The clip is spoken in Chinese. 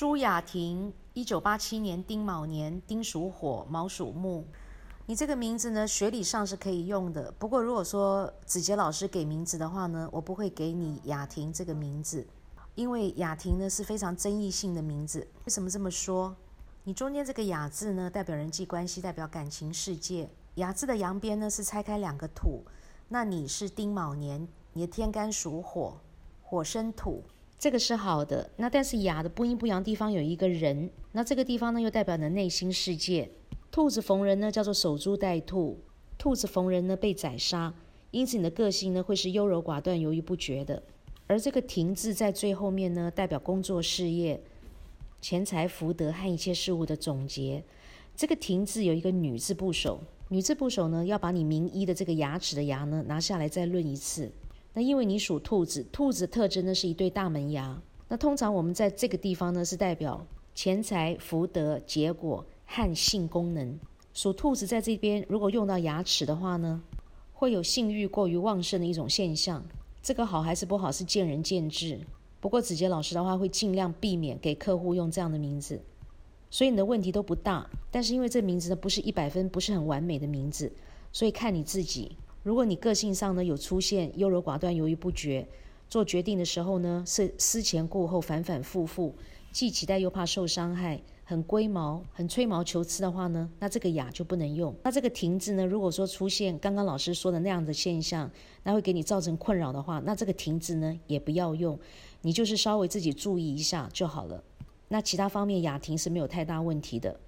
朱雅婷，一九八七年丁卯年，丁属火，卯属木。你这个名字呢，学理上是可以用的。不过如果说子杰老师给名字的话呢，我不会给你雅婷这个名字，因为雅婷呢是非常争议性的名字。为什么这么说？你中间这个雅字呢，代表人际关系，代表感情世界。雅字的阳边呢是拆开两个土，那你是丁卯年，你的天干属火，火生土。这个是好的，那但是雅的不阴不阳地方有一个人，那这个地方呢又代表你的内心世界。兔子逢人呢叫做守株待兔，兔子逢人呢被宰杀，因此你的个性呢会是优柔寡断、犹豫不决的。而这个停字在最后面呢，代表工作事业、钱财福德和一切事物的总结。这个停字有一个女字部首，女字部首呢要把你名医的这个牙齿的牙呢拿下来再论一次。那因为你属兔子，兔子特征呢是一对大门牙。那通常我们在这个地方呢是代表钱财福德结果和性功能。属兔子在这边如果用到牙齿的话呢，会有性欲过于旺盛的一种现象。这个好还是不好是见仁见智。不过子杰老师的话会尽量避免给客户用这样的名字，所以你的问题都不大。但是因为这名字呢不是一百分，不是很完美的名字，所以看你自己。如果你个性上呢有出现优柔寡断、犹豫不决，做决定的时候呢是思前顾后、反反复复，既期待又怕受伤害，很龟毛、很吹毛求疵的话呢，那这个雅就不能用。那这个停字呢，如果说出现刚刚老师说的那样的现象，那会给你造成困扰的话，那这个停字呢也不要用，你就是稍微自己注意一下就好了。那其他方面雅婷是没有太大问题的。